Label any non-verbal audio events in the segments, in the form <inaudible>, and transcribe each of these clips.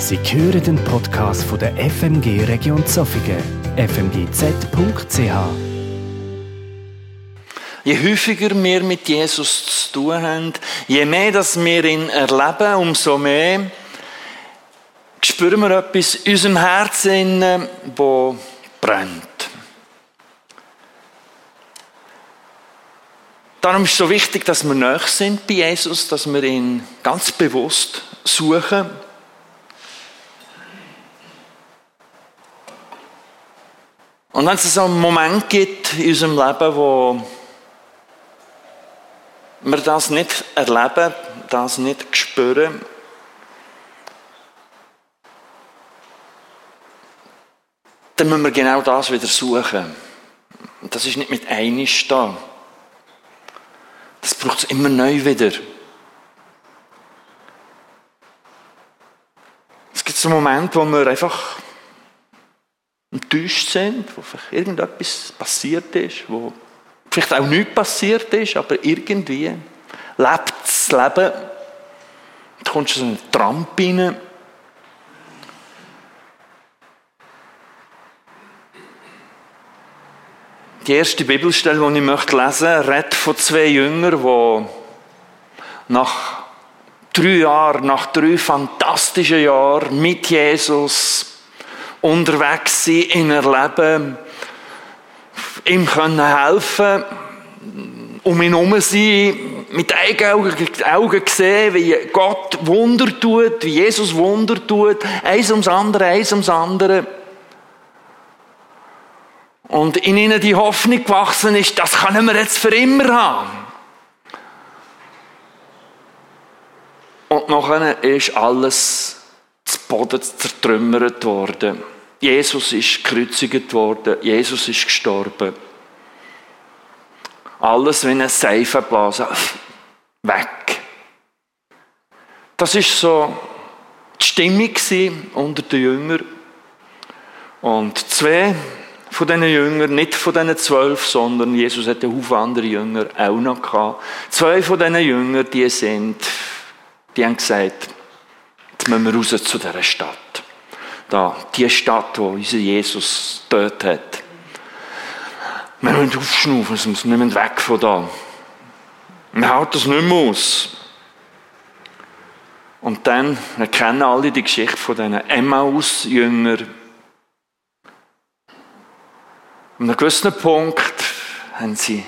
Sie hören den Podcast von der FMG Region Zofingen, fmgz.ch. Je häufiger wir mit Jesus zu tun haben, je mehr dass wir ihn erleben, umso mehr spüren wir etwas in unserem Herzen, das brennt. Darum ist es so wichtig, dass wir näher sind bei Jesus, dass wir ihn ganz bewusst suchen. Und wenn es so einen Moment gibt in unserem Leben, wo wir das nicht erleben, das nicht spüren, dann müssen wir genau das wieder suchen. Und das ist nicht mit einisch da. Das braucht es immer neu wieder. Es gibt so Momente, wo wir einfach enttäuscht sind, wo vielleicht irgendetwas passiert ist, wo vielleicht auch nichts passiert ist, aber irgendwie lebt das Leben. Du kommst in so einen Tramp rein. Die erste Bibelstelle, die ich möchte lesen möchte, redet von zwei Jüngern, die nach drei Jahren, nach drei fantastischen Jahren mit Jesus unterwegs sein, ihn erleben, ihm können helfen, um ihn herum sein, mit eigenen Augen sehen, wie Gott Wunder tut, wie Jesus Wunder tut, eins ums andere, eins ums andere. Und in ihnen die Hoffnung gewachsen ist, das können wir jetzt für immer haben. Und nachher ist alles zu Boden zertrümmert worden. Jesus ist gekreuzigt worden. Jesus ist gestorben. Alles wie eine Seifenblase. <laughs> Weg. Das ist so die Stimmung unter den Jüngern. Und zwei von diesen Jüngern, nicht von diesen zwölf, sondern Jesus hatte einen Haufen andere Jünger auch noch gehabt. Zwei von diesen Jüngern, die sind, die haben gesagt, müssen wir raus zu dieser Stadt. Da, die Stadt, wo unser Jesus dort hat. Wir müssen aufschnaufen, wir müssen weg von da. Wir halten das nicht mehr aus. Und dann, kennen alle die Geschichte von diesen Emmaus-Jüngern. An einem gewissen Punkt sie,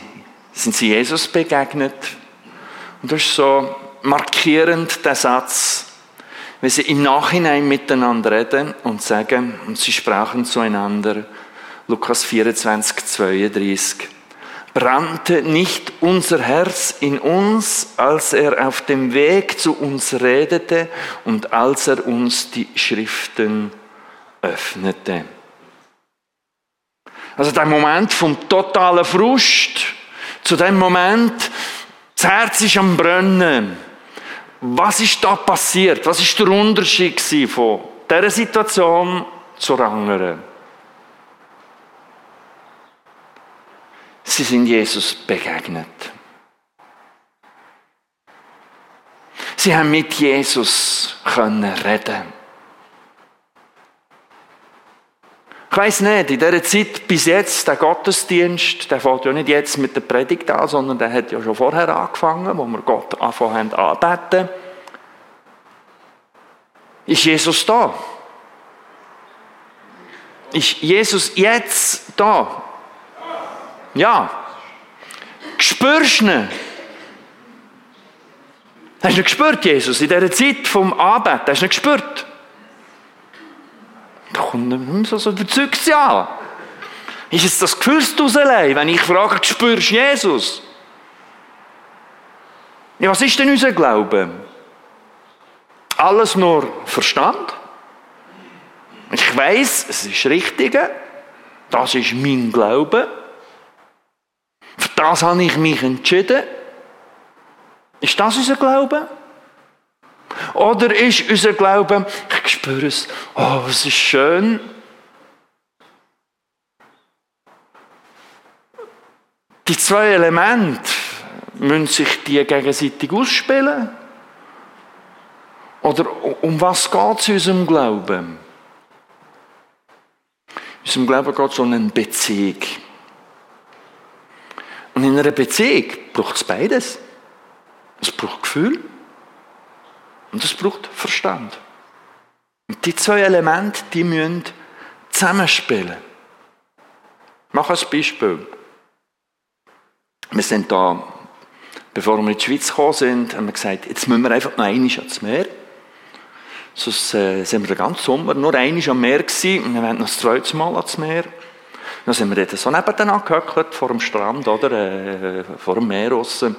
sind sie Jesus begegnet. Und das ist so markierend, der Satz, wenn sie im Nachhinein miteinander reden und sagen, und sie sprachen zueinander, Lukas 24, 32, brannte nicht unser Herz in uns, als er auf dem Weg zu uns redete und als er uns die Schriften öffnete. Also der Moment vom totalen Frust zu dem Moment, das Herz ist am Brennen. Was ist da passiert? Was ist der Unterschied von dieser Situation zur anderen? Sie sind Jesus begegnet. Sie haben mit Jesus können reden. Ich weiss nicht, in dieser Zeit bis jetzt, der Gottesdienst, der fängt ja nicht jetzt mit der Predigt an, sondern der hat ja schon vorher angefangen, wo wir Gott anfangen anbeten. Ist Jesus da? Ist Jesus jetzt da? Ja. Spürst du ihn? Hast du ihn gespürt, Jesus, in dieser Zeit vom Anbeten? Hast du ihn gespürt? Kommt nicht so, so überzeugt ja. Ist es das Gefühlsdus allein, wenn ich frage, spürst du Jesus? Ja, was ist denn unser Glaube? Alles nur Verstand? Ich weiß, es ist richtig. Das ist mein Glaube. Für das habe ich mich entschieden. Ist das unser Glaube? Oder ist unser Glaube, ich spüre es, oh, es ist schön. Die zwei Elemente müssen sich die gegenseitig ausspielen. Oder um was geht es in unserem Glauben? In unserem Glauben geht es um eine Beziehung. Und in einer Beziehung braucht es beides. Es braucht Gefühl und es braucht Verstand. Und die zwei Elemente, die müssen zusammenspielen. Ich mache ein Beispiel. Wir sind da, bevor wir in die Schweiz gekommen sind, haben wir gesagt, jetzt müssen wir einfach noch einmal ans Meer. Sonst äh, sind wir den ganzen Sommer nur einmal am Meer gewesen und wir wollen noch das zweite Mal ans Meer. Dann sind wir dort so nebenan gehöckelt, vor dem Strand, oder, äh, vor dem Meer draussen.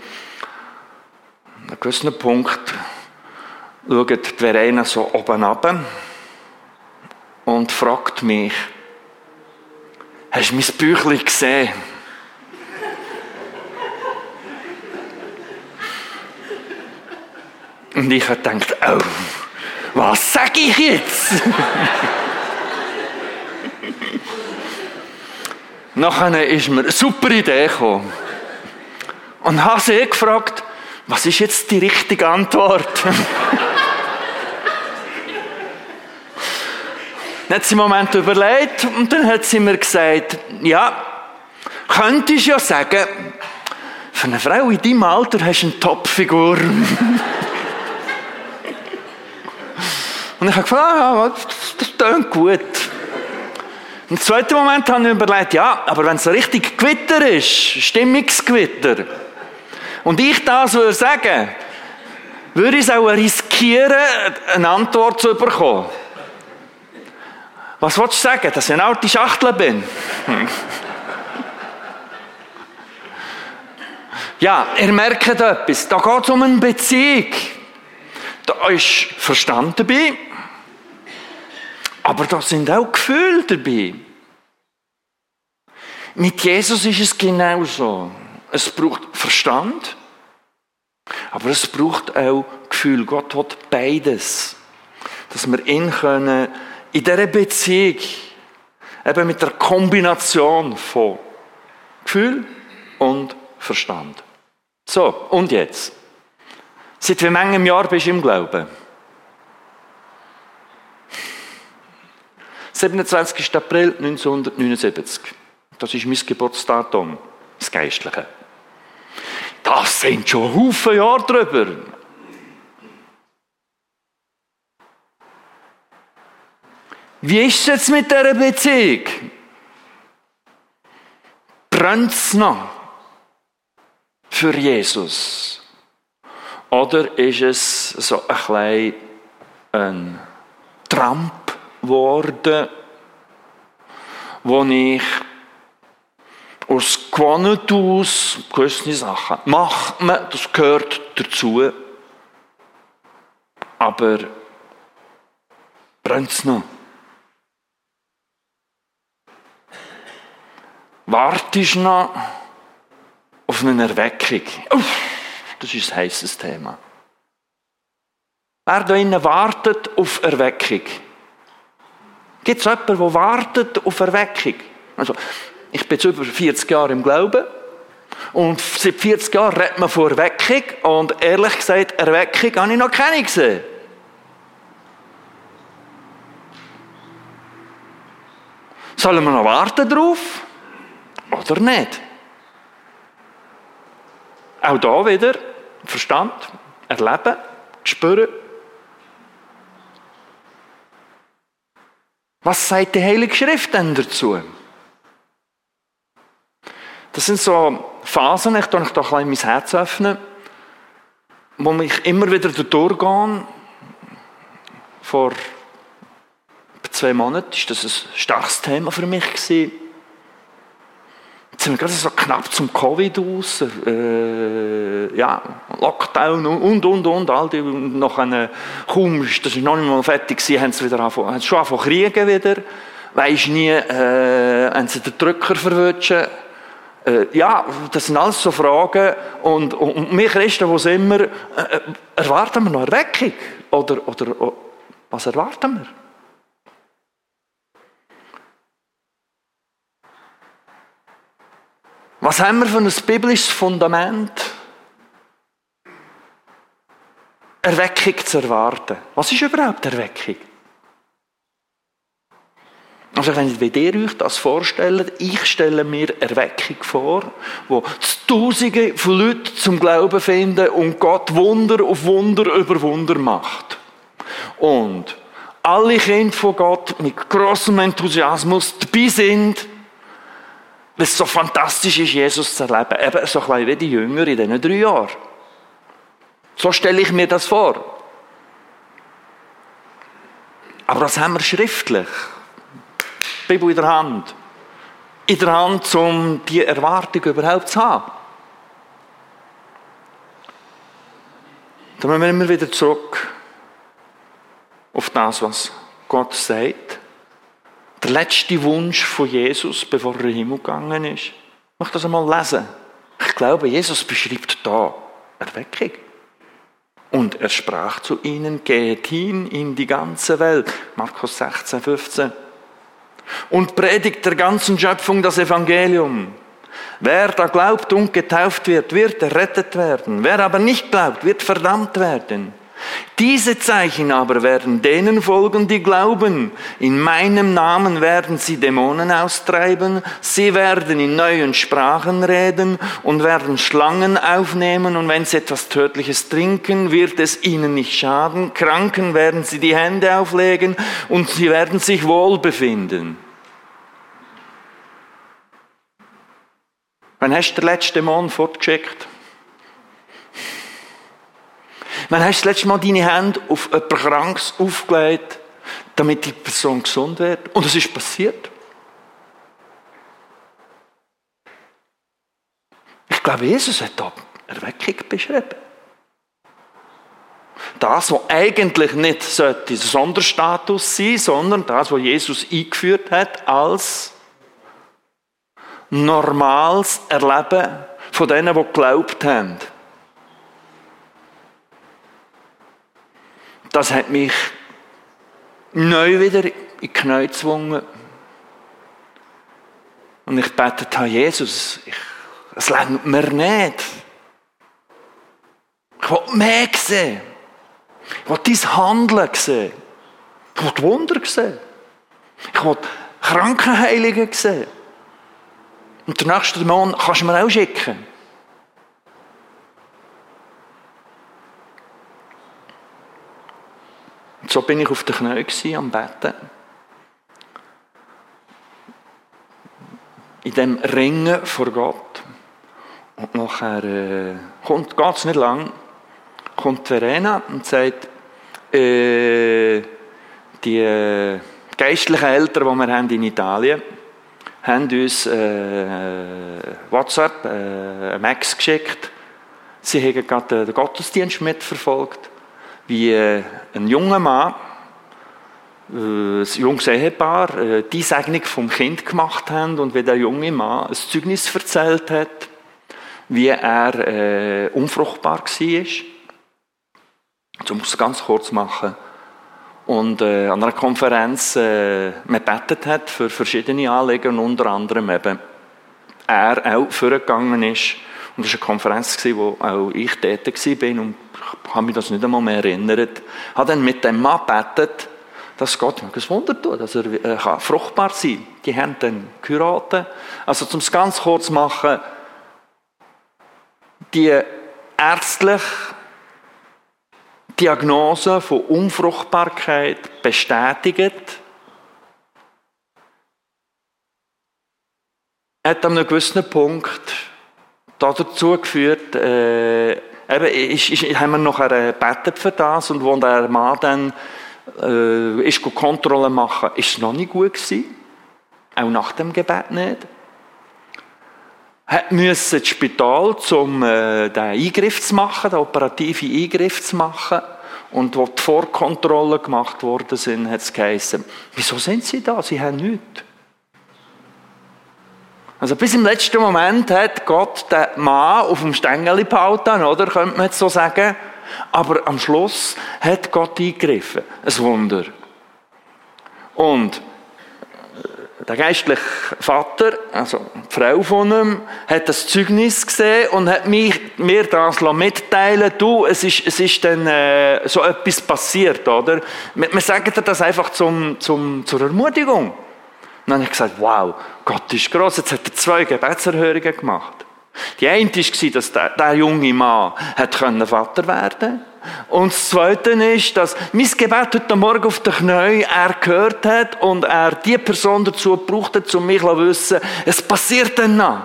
An einem gewissen Punkt schaut Verena so oben runter und fragt mich, hast du mein Büchlein gesehen? Und ich habe gedacht, oh, was sage ich jetzt? Nachher ist mir eine super Idee gekommen. Und habe sie gefragt, was ist jetzt die richtige Antwort? <laughs> dann hat sie einen Moment überlegt und dann hat sie mir gesagt, ja, könntest ja sagen, für eine Frau in deinem Alter hast du eine Topfigur. <laughs> und ich habe gefragt, ah, das, klingt gut. Im zweiten Moment habe ich überlegt, ja, aber wenn es so richtig Gewitter ist, Stimmungsgewitter, und ich das würde sagen, würde ich es auch riskieren, eine Antwort zu bekommen. Was willst du sagen, dass ich eine alte Schachtel bin? ja, ihr merkt etwas, da geht es um eine Beziehung. Da ist Verstand dabei, aber da sind auch Gefühle dabei. Mit Jesus ist es genauso. Es braucht Verstand, aber es braucht auch Gefühl. Gott hat beides. Dass wir ihn können in dieser Beziehung eben mit der Kombination von Gefühl und Verstand. So, und jetzt? Seit wie vielen Jahr bist du im Glauben? 27. April 1979. Das ist mein Geburtsdatum, das Geistliche. Das sind schon Haufen Jahre drüber. Wie ist es jetzt mit dieser Beziehung? Brennt es noch für Jesus? Oder ist es so ein klein ein Tramp geworden, wo ich aus Gewohnheit aus gewisse Sachen macht man, das gehört dazu. Aber brennt es noch? Wartest noch auf eine Erweckung? Uff, das ist ein heißes Thema. Wer da innen wartet auf Erweckung? Gibt es jemanden, der wartet auf Erweckung? Also, ich bin jetzt über 40 Jahre im Glauben. Und seit 40 Jahren redet man von Erweckung. Und ehrlich gesagt, Erweckung habe ich noch keine gesehen. Sollen wir noch warten drauf? Oder nicht? Auch da wieder Verstand, erleben, spüren. Was sagt die Heilige Schrift denn dazu? Das sind so Phasen, ich tue da ein mein Herz öffnen, wo ich immer wieder durchgehe. Vor zwei Monaten war das ein starkes Thema für mich. Gewesen. Jetzt sind wir gerade so knapp zum Covid aus, äh, ja, Lockdown und, und, und, all die, noch eine, kaum, das ist noch nicht mal fertig gewesen, haben sie wieder angefangen, haben schon angefangen kriegen wieder, weisst nie, äh, haben sie den Drücker verwünschen, äh, ja, das sind alles so Fragen und, und wir Christen, wo sind wir, äh, erwarten wir noch Erweckung? Oder, oder oh, was erwarten wir? Was haben wir für ein biblisches Fundament? Erweckung zu erwarten. Was ist überhaupt Erweckung? Also wenn ihr euch das vorstellt, ich stelle mir Erweckung vor, wo Tausende von Leuten zum Glauben finden und Gott Wunder auf Wunder über Wunder macht. Und alle Kinder von Gott mit großem Enthusiasmus dabei sind, es so fantastisch ist, Jesus zu erleben. Eben so ein wie die Jünger in diesen drei Jahren. So stelle ich mir das vor. Aber das haben wir schriftlich. Die Bibel in der Hand. In der Hand, um diese Erwartung überhaupt zu haben. Dann müssen wir immer wieder zurück auf das, was Gott sagt. Der letzte Wunsch von Jesus, bevor er in den Himmel gegangen ist. Möchte das einmal lesen. Ich glaube, Jesus beschreibt da Erweckung. Und er sprach zu ihnen, geht hin in die ganze Welt. Markus 16, 15. Und predigt der ganzen Schöpfung das Evangelium. Wer da glaubt und getauft wird, wird errettet werden. Wer aber nicht glaubt, wird verdammt werden. Diese Zeichen aber werden denen folgen, die glauben. In meinem Namen werden sie Dämonen austreiben, sie werden in neuen Sprachen reden und werden Schlangen aufnehmen und wenn sie etwas Tödliches trinken, wird es ihnen nicht schaden. Kranken werden sie die Hände auflegen und sie werden sich wohl befinden. Wann hast du den letzten Dämon fortgeschickt? Wann hast du das letzte Mal deine Hände auf jemand Krankes aufgelegt, damit die Person gesund wird? Und es ist passiert. Ich glaube, Jesus hat da Erweckung beschrieben. Das, was eigentlich nicht sollte Sonderstatus sein, sondern das, was Jesus eingeführt hat als normales Erleben von denen, die geglaubt haben. Das hat mich neu wieder in die Knie gezwungen. Und ich betet habe, Jesus, ich, es längt mir nicht. Ich will mehr sehen. Ich will dein Handeln sehen. Ich will Wunder sehen. Ich will Krankenheiligen sehen. Und den nächsten Dämon kannst du mir auch schicken. Und so bin ich auf den Knien am Betten. In dem Ringen vor Gott. Und nachher äh, es nicht lang, kommt Verena und sagt, äh, die äh, geistlichen Eltern, die wir haben in Italien haben uns äh, WhatsApp, äh, Max geschickt. Sie haben gerade den Gottesdienst mitverfolgt wie äh, ein junger Mann, äh, ein junges Ehepaar, äh, die Segnung vom Kind gemacht haben und wie der junge Mann ein Zeugnis erzählt hat, wie er äh, unfruchtbar war. So muss es ganz kurz machen. Und äh, an einer Konferenz äh, man betet hat für verschiedene Anliegen, unter anderem eben er auch vorgegangen ist. Und es war eine Konferenz, wo auch ich tätig war und ich habe mich das nicht einmal mehr erinnert, habe dann mit dem Mann gebetet, dass Gott ein Wunder tut, dass er äh, fruchtbar sein kann. Die haben dann geheiratet. Also, um es ganz kurz zu machen, die ärztliche Diagnose von Unfruchtbarkeit bestätigt, hat an einem gewissen Punkt dazu geführt, äh, eben, ist, ist, haben wir nachher gebetet für das und wo der Mann dann äh, ist Kontrolle machen, ist es noch nicht gut gewesen. Auch nach dem Gebet nicht. Hat müssen ins Spital, um äh, den Eingriff zu machen, den operativen Eingriff zu machen. Und wo die Vorkontrollen gemacht worden sind, hat es geheißen, wieso sind Sie da? Sie haben nichts. Also bis im letzten Moment hat Gott den Mann auf dem Stängel behalten, oder? Könnte man jetzt so sagen. Aber am Schluss hat Gott eingegriffen. Ein Wunder. Und der geistliche Vater, also die Frau von ihm, hat das Zeugnis gesehen und hat mich, mir das mitteilen du, es ist, es ist dann äh, so etwas passiert, oder? Wir, wir sagen dir das einfach zum, zum, zur Ermutigung. Und dann habe ich gesagt, wow, Gott ist groß. Jetzt hat er zwei Gebetserhörungen gemacht. Die eine war, dass der, der junge Mann hat Vater werden konnte. Und das Zweite ist, dass mein Gebet heute Morgen auf den Knien er gehört hat und er die Person dazu gebraucht hat, um mich zu wissen, es passiert dann noch.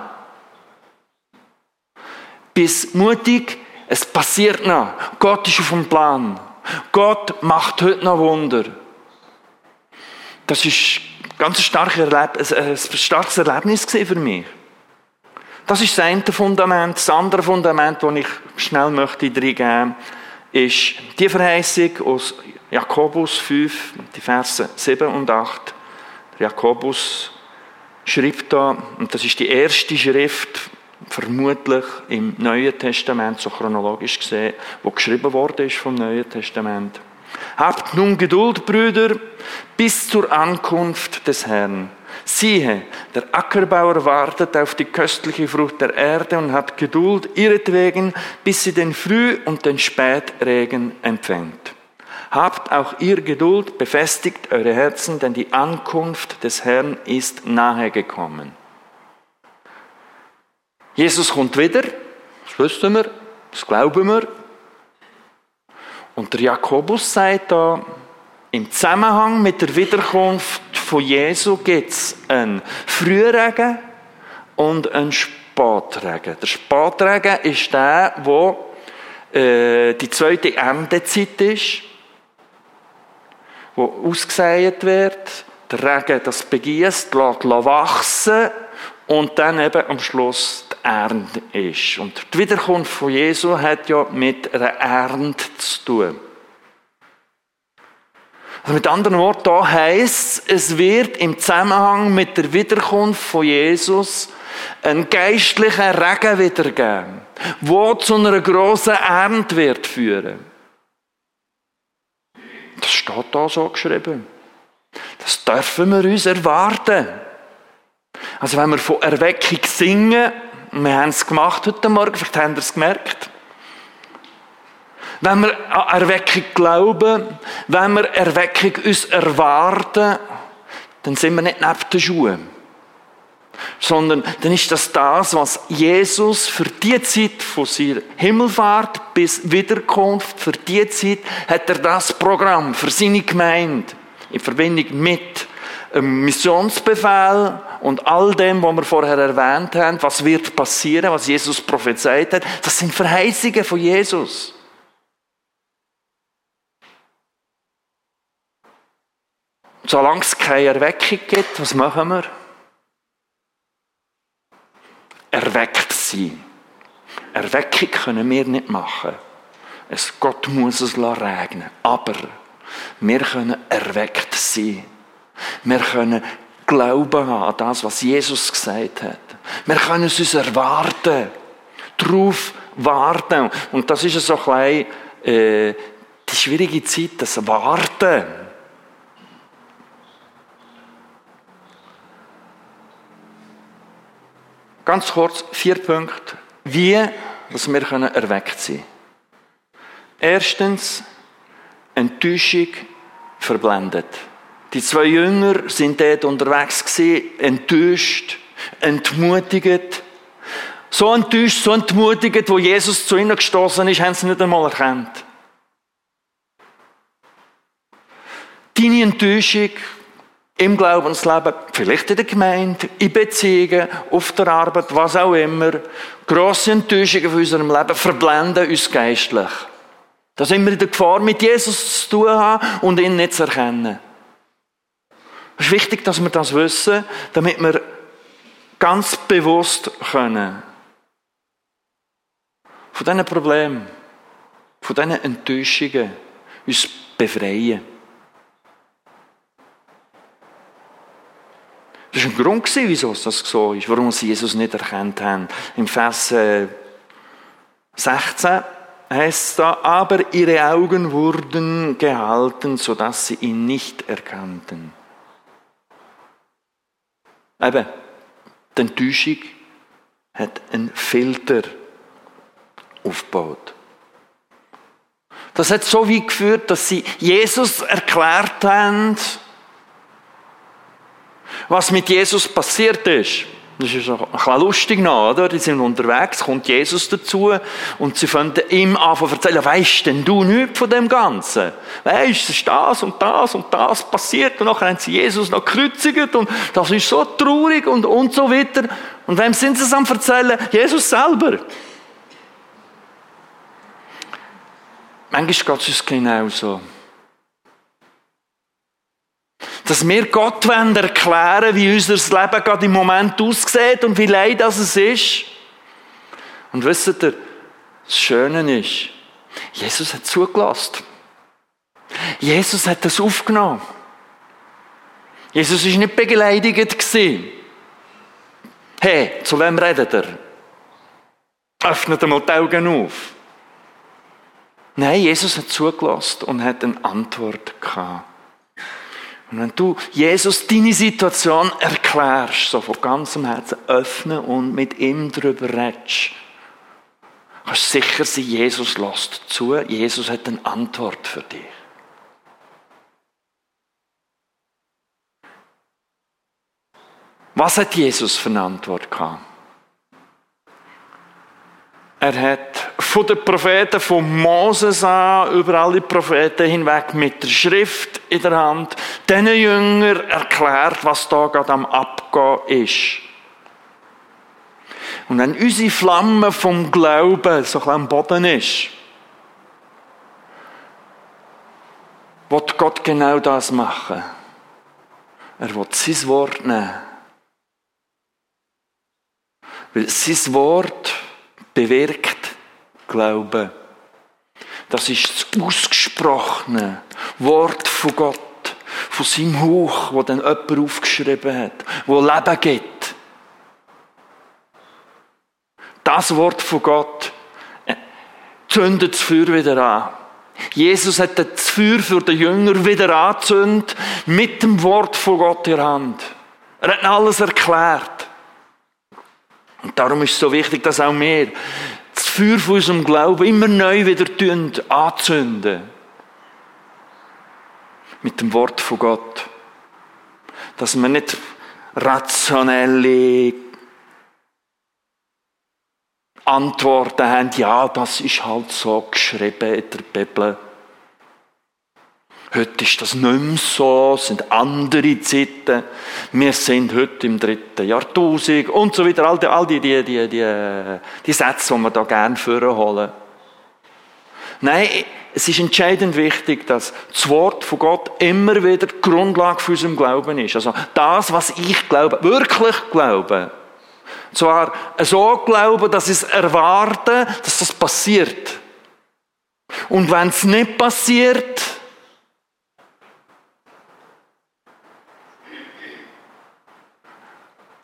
Bis mutig, es passiert noch. Gott ist auf dem Plan. Gott macht heute noch Wunder. Das ist ein ganz starkes Erlebnis, ein starkes Erlebnis für mich. Das ist das eine Fundament. Das andere Fundament, das ich schnell möchte reingeben ist die Verheißung aus Jakobus 5, die Verse 7 und 8. Jakobus schreibt da, und das ist die erste Schrift, vermutlich im Neuen Testament, so chronologisch gesehen, wo geschrieben worden ist vom Neuen Testament. Habt nun Geduld, Brüder, bis zur Ankunft des Herrn. Siehe, der Ackerbauer wartet auf die köstliche Frucht der Erde und hat Geduld ihretwegen, bis sie den Früh- und den Spätregen empfängt. Habt auch ihr Geduld, befestigt eure Herzen, denn die Ankunft des Herrn ist nahe gekommen. Jesus kommt wieder, das wissen wir, das glauben wir. Und der Jakobus sagt da, im Zusammenhang mit der Wiederkunft von Jesu gibt es einen Frühregen und einen Spätregen. Der Spätregen ist der, wo äh, die zweite Endezeit ist, wo ausgesät wird, der Regen das begießt, lässt wachsen und dann eben am Schluss die Ernte ist. Und die Wiederkunft von Jesu hat ja mit einer Ernte zu tun. Also mit anderen Worten, da heißt es wird im Zusammenhang mit der Wiederkunft von Jesus einen geistlichen Regen wiedergeben, wo zu einer grossen Ernte wird führen. Das steht da so geschrieben. Das dürfen wir uns erwarten. Also wenn wir von Erweckung singen, wir haben es gemacht heute Morgen, vielleicht haben wir es gemerkt, wenn wir an Erweckung glauben, wenn wir Erweckung uns erwarten, dann sind wir nicht neben den Schuhen. Sondern dann ist das das, was Jesus für die Zeit von seiner Himmelfahrt bis Wiederkunft, für die Zeit hat er das Programm für seine Gemeinde in Verbindung mit einem Missionsbefehl und all dem, was wir vorher erwähnt haben, was wird passieren, was Jesus prophezeit hat, das sind Verheißungen von Jesus. Solange es keine Erweckung gibt, was machen wir? Erweckt sein. Erweckung können wir nicht machen. Es, Gott muss es regnen. Aber wir können erweckt sein. Wir können Glauben haben an das, was Jesus gesagt hat. Wir können es uns erwarten. Darauf warten. Und das ist so ein bisschen, äh, die schwierige Zeit, das Warten. Ganz kurz, vier Punkte, wie dass wir können erweckt sein Erstens, Enttäuschung verblendet. Die zwei Jünger sind dort unterwegs gewesen, enttäuscht, entmutigt. So enttäuscht, so entmutigt, wo Jesus zu ihnen gestoßen ist, haben sie nicht einmal erkannt. Deine Enttäuschung im Glaubensleben, vielleicht in der Gemeinde, in Beziehungen, auf der Arbeit, was auch immer, grosse Enttäuschungen von unserem Leben verblenden uns geistlich. Da sind wir in der Gefahr, mit Jesus zu tun haben und ihn nicht zu erkennen. Es ist wichtig, dass wir das wissen, damit wir ganz bewusst können von diesen Problemen, von diesen Enttäuschungen uns befreien. Das war ein Grund, wieso das so ist, warum sie Jesus nicht erkannt haben. Im Vers 16 äh, heißt es da, aber ihre Augen wurden gehalten, sodass sie ihn nicht erkannten. Eben, die Enttäuschung hat einen Filter aufgebaut. Das hat so weit geführt, dass sie Jesus erklärt haben, was mit Jesus passiert ist. Das ist ein bisschen lustig noch, oder? Die sind unterwegs, kommt Jesus dazu und sie fangen ihm an zu erzählen, weisst denn du nichts von dem Ganzen? Weisst, es ist das und das und das passiert und nachher haben sie Jesus noch gekreuzigt und das ist so traurig und, und so weiter. Und wem sind sie es am erzählen? Jesus selber. Manchmal geht es uns genau so dass wir Gott wollen erklären wie unser Leben gerade im Moment aussieht und wie leid das es ist. Und wisst ihr, das Schöne ist, Jesus hat zugelassen. Jesus hat das aufgenommen. Jesus ist nicht beleidigt. Hey, zu wem redet er? Öffnet einmal die Augen auf. Nein, Jesus hat zugelassen und hat eine Antwort gehabt. Und wenn du Jesus deine Situation erklärst, so von ganzem Herzen öffnen und mit ihm darüber redest, kannst du sicher sein, Jesus lässt zu, Jesus hat eine Antwort für dich. Was hat Jesus für eine Antwort gehabt? Er hat von den Propheten, von Moses an, über alle Propheten hinweg, mit der Schrift in der Hand, diesen Jünger erklärt, was da gerade am Abgehen ist. Und wenn unsere Flamme vom Glauben so ein am Boden ist, wird Gott genau das machen. Er wird sein Wort nehmen. Weil sein Wort bewirkt Glauben. Das ist das ausgesprochene Wort von Gott, von seinem Hauch, wo dann jemand aufgeschrieben hat, wo Leben gibt. Das Wort von Gott äh, zündet das Feuer wieder an. Jesus hat das Feuer für den Jünger wieder angezündet mit dem Wort von Gott in der Hand. Er hat alles erklärt. Und darum ist es so wichtig, dass auch wir Feuer von unserem Glauben immer neu wieder anzünden. Mit dem Wort von Gott. Dass wir nicht rationelle Antworten haben, ja, das ist halt so geschrieben in der Bibel. Heute ist das nicht mehr so, es sind andere Zeiten. Wir sind heute im dritten Jahrtausend und so weiter. All die, all die, die, die, die, die Sätze, die wir da gerne vorholen. Nein, es ist entscheidend wichtig, dass das Wort von Gott immer wieder die Grundlage für unseren Glauben ist. Also das, was ich glaube, wirklich glaube. Zwar so glauben, dass ich es erwarte, dass das passiert. Und wenn es nicht passiert,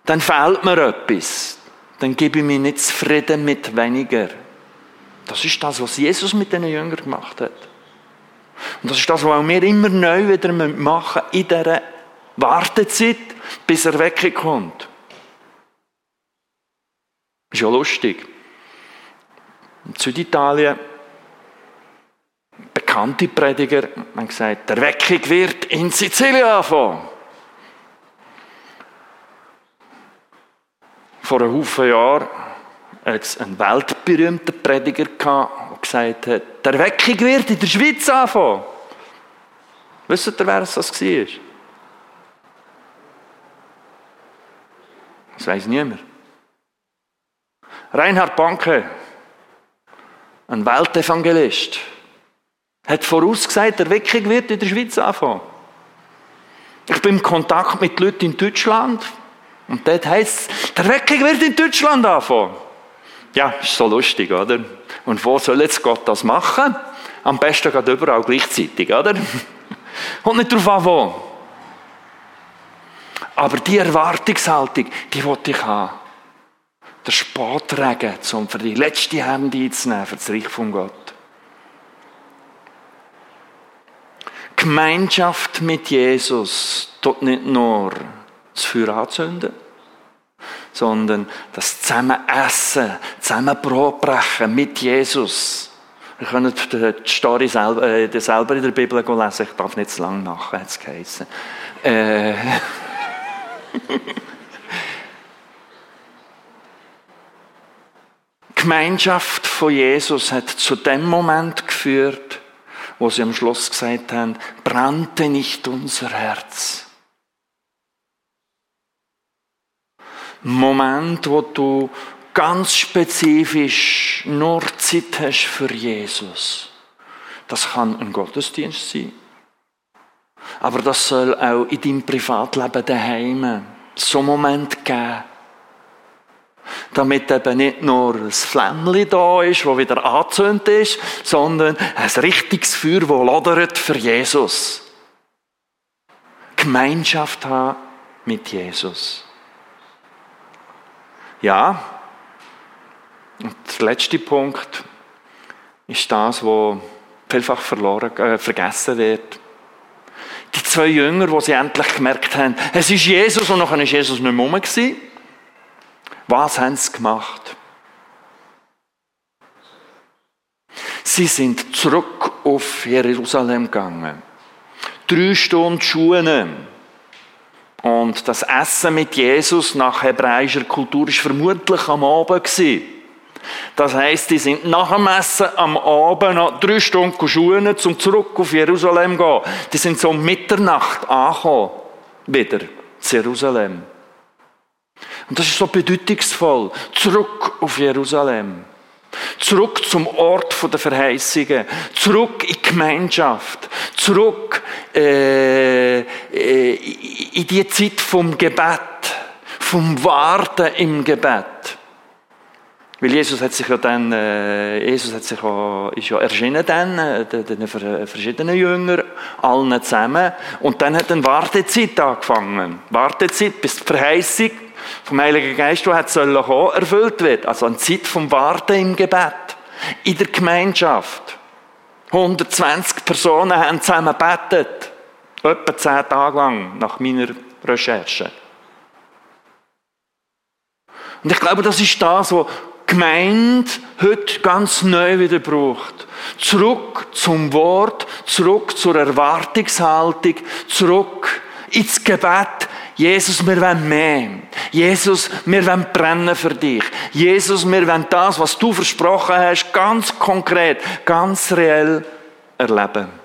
dann fehlt mir etwas. Dann gebe ich mir nicht zufrieden mit weniger. Das ist das, was Jesus mit den Jüngern gemacht hat. Und das ist das, was wir immer neu wieder machen in dieser Wartezeit, bis er wegkommt. Ist ja lustig. In Süditalien, bekannte Prediger haben gesagt, der Weckung wird in Sizilien anfangen. Vor einem Haufen Jahren einen weltberühmten Prediger gehabt, der gesagt hat, der Weckung wird in der Schweiz anfangen. Wisst ihr, wer es das war? Das weiss niemand. Reinhard Banke, ein Weltevangelist, hat vorausgesagt, der Weckung wird in der Schweiz anfangen. Ich bin im Kontakt mit Leuten in Deutschland, und dort heisst es, der Weckung wird in Deutschland anfangen. Ja, ist so lustig, oder? Und wo soll jetzt Gott das machen? Am besten geht überall gleichzeitig, oder? <laughs> Und nicht darauf an, wo. Aber die Erwartungshaltung, die wollte ich haben. Der Spatregen, um für die letzte Hände einzunehmen, für das Reich von Gott. Gemeinschaft mit Jesus tut nicht nur das Feuer anzünden, sondern das Zusammenessen, zusammen brechen mit Jesus. Wir können die Story selber, äh, selber in der Bibel lesen, ich darf nicht zu lange machen, hat es geheißen. Äh, <laughs> Gemeinschaft von Jesus hat zu dem Moment geführt, wo sie am Schluss gesagt haben, brannte nicht unser Herz. Moment, wo du ganz spezifisch nur Zeit hast für Jesus. Das kann ein Gottesdienst sein. Aber das soll auch in deinem Privatleben daheim so einen Moment geben. Damit eben nicht nur ein Flämmchen da ist, das wieder angezündet ist, sondern ein richtiges Feuer, das lodert für Jesus. Gemeinschaft haben mit Jesus. Ja, und der letzte Punkt ist das, was vielfach verloren, äh, vergessen wird. Die zwei Jünger, wo sie endlich gemerkt haben, es ist Jesus und nachher ist Jesus nicht mehr rum. Was haben sie gemacht? Sie sind zurück auf Jerusalem gegangen. Drei Stunden Schuhe. Und das Essen mit Jesus nach hebräischer Kultur ist vermutlich am Abend gewesen. Das heisst, die sind nach dem Essen am Abend noch drei Stunden schuhen, um zurück auf Jerusalem zu gehen. Die sind so um Mitternacht angekommen. Wieder zu Jerusalem. Und das ist so bedeutungsvoll. Zurück auf Jerusalem. Zurück zum Ort der Verheißungen. Zurück in die Gemeinschaft. Zurück äh, äh, in die Zeit vom Gebet. Vom Warten im Gebet. Weil Jesus hat sich ja dann, äh, Jesus hat sich ja, ist ja erschienen dann, äh, den, den verschiedenen Jüngern, allen zusammen. Und dann hat eine Wartezeit angefangen. Wartezeit, bis die Verheißung vom Heiligen Geist, die hat sollen erfüllt wird. Also eine Zeit vom Warten im Gebet. In der Gemeinschaft. 120 Personen haben zusammen gebetet. Etwa zehn Tage lang, nach meiner Recherche. Und ich glaube, das ist das, was Gemeinde heute ganz neu wieder braucht. Zurück zum Wort, zurück zur Erwartungshaltung, zurück ins Gebet. Jesus, wir wollen mehr. Jesus, wir wollen brennen für dich. Jesus, wir wollen das, was du versprochen hast, ganz konkret, ganz reell erleben.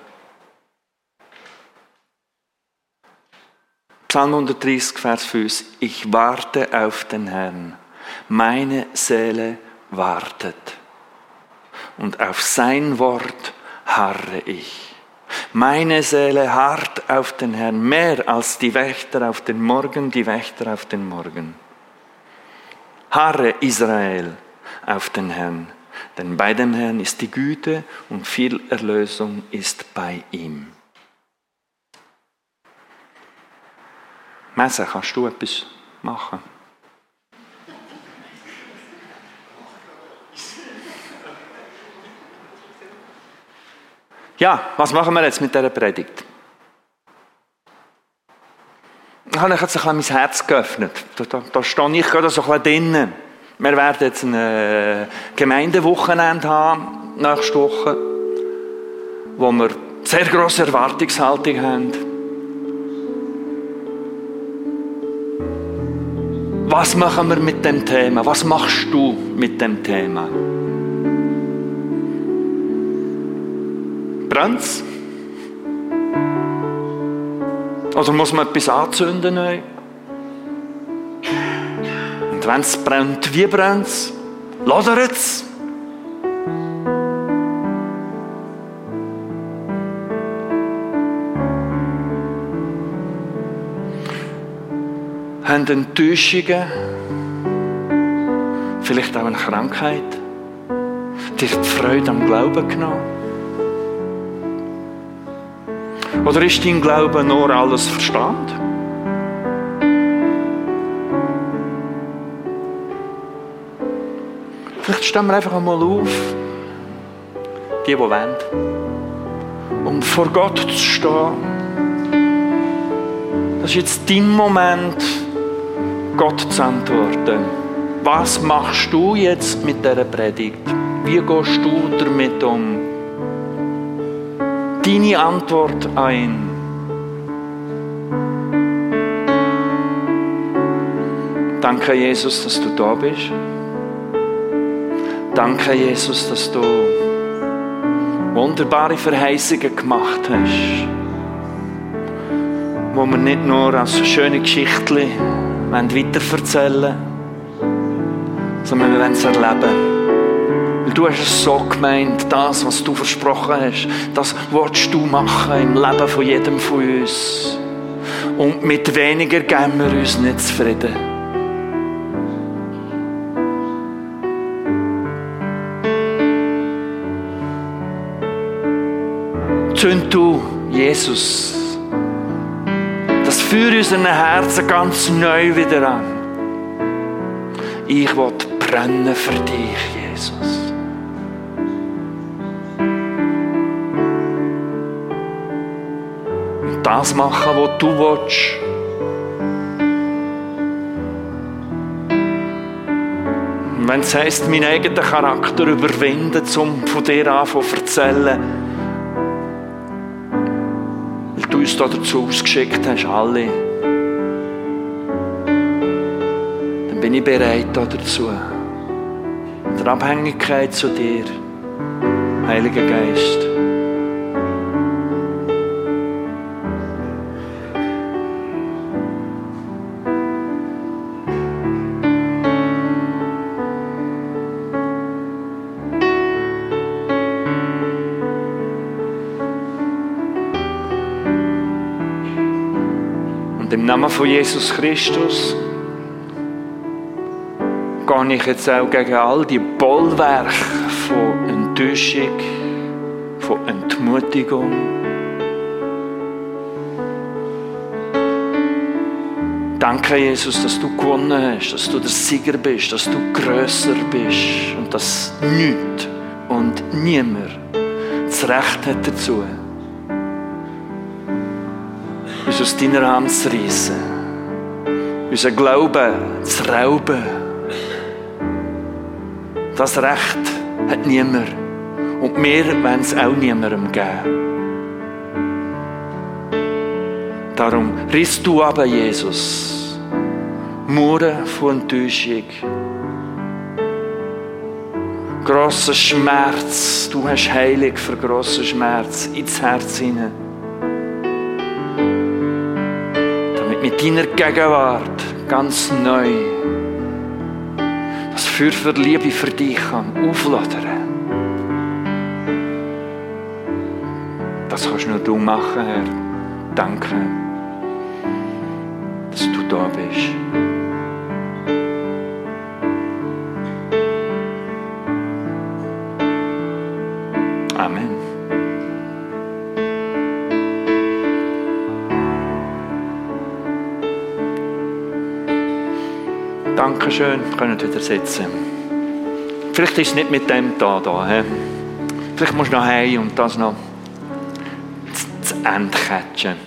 Psalm 130, Vers 5. Ich warte auf den Herrn meine Seele wartet und auf sein Wort harre ich. Meine Seele harrt auf den Herrn mehr als die Wächter auf den Morgen, die Wächter auf den Morgen. Harre Israel auf den Herrn, denn bei dem Herrn ist die Güte und viel Erlösung ist bei ihm. Messe, kannst du etwas machen? Ja, was machen wir jetzt mit dieser Predigt? Ich habe jetzt ein bisschen mein Herz geöffnet. Da, da, da stehe ich gerade so ein bisschen drinnen. Wir werden jetzt ein Gemeindewochenende haben, nächste Woche, wo wir sehr grosse Erwartungshaltung haben. Was machen wir mit dem Thema? Was machst du mit dem Thema? Brennt's? Oder muss man etwas anzünden? Neu? Und wenn es brennt, wie brennt es? Lodert es? Haben Enttäuschungen, vielleicht auch eine Krankheit, dir die Freude am Glauben genommen? Oder ist dein Glaube nur alles Verstand? Vielleicht stehen wir einfach einmal auf, die, die wollen, um vor Gott zu stehen. Das ist jetzt dein Moment, Gott zu antworten. Was machst du jetzt mit dieser Predigt? Wie gehst du damit um? Deine Antwort ein. Danke, Jesus, dass du da bist. Danke, Jesus, dass du wunderbare Verheißungen gemacht hast, wo wir nicht nur als schöne Geschichten wollen, sondern wir wollen es erleben. Weil du hast es so gemeint, das, was du versprochen hast, das willst du machen im Leben von jedem von uns. Und mit weniger geben wir uns nicht zufrieden. zünd du, Jesus, in unseren Herzen ganz neu wieder an. Ich will brennen für dich, Jesus. Und das machen, was du willst. wenn es heisst, meinen eigenen Charakter überwinden, um von dir an zu erzählen, uns da dazu ausgeschickt hast, alle, dann bin ich bereit dazu. In der Abhängigkeit zu dir, Heiliger Geist. Namen von Jesus Christus gehe ich jetzt auch gegen all die Bollwerke von Enttäuschung, von Entmutigung. Danke, Jesus, dass du gewonnen hast, dass du der Sieger bist, dass du größer bist und dass nichts und niemand das Recht hat dazu uns aus deiner Hand zu reissen. Unser Glauben zu rauben. Das Recht hat niemand. Und wir wollen es auch niemandem geben. Darum riss du aber, Jesus, Mauern von Enttäuschung. Grosser Schmerz, du hast heilig für grossen Schmerz ins Herz hinein. Mit deiner Gegenwart ganz neu das Feuer für Liebe für dich kann aufladen. Das kannst nur du machen, Herr. Danke, dass du da bist. Ihr könnt wieder sitzen. Vielleicht ist es nicht mit dem da, da he? Vielleicht musst du noch heim und das noch zu Ende catchen.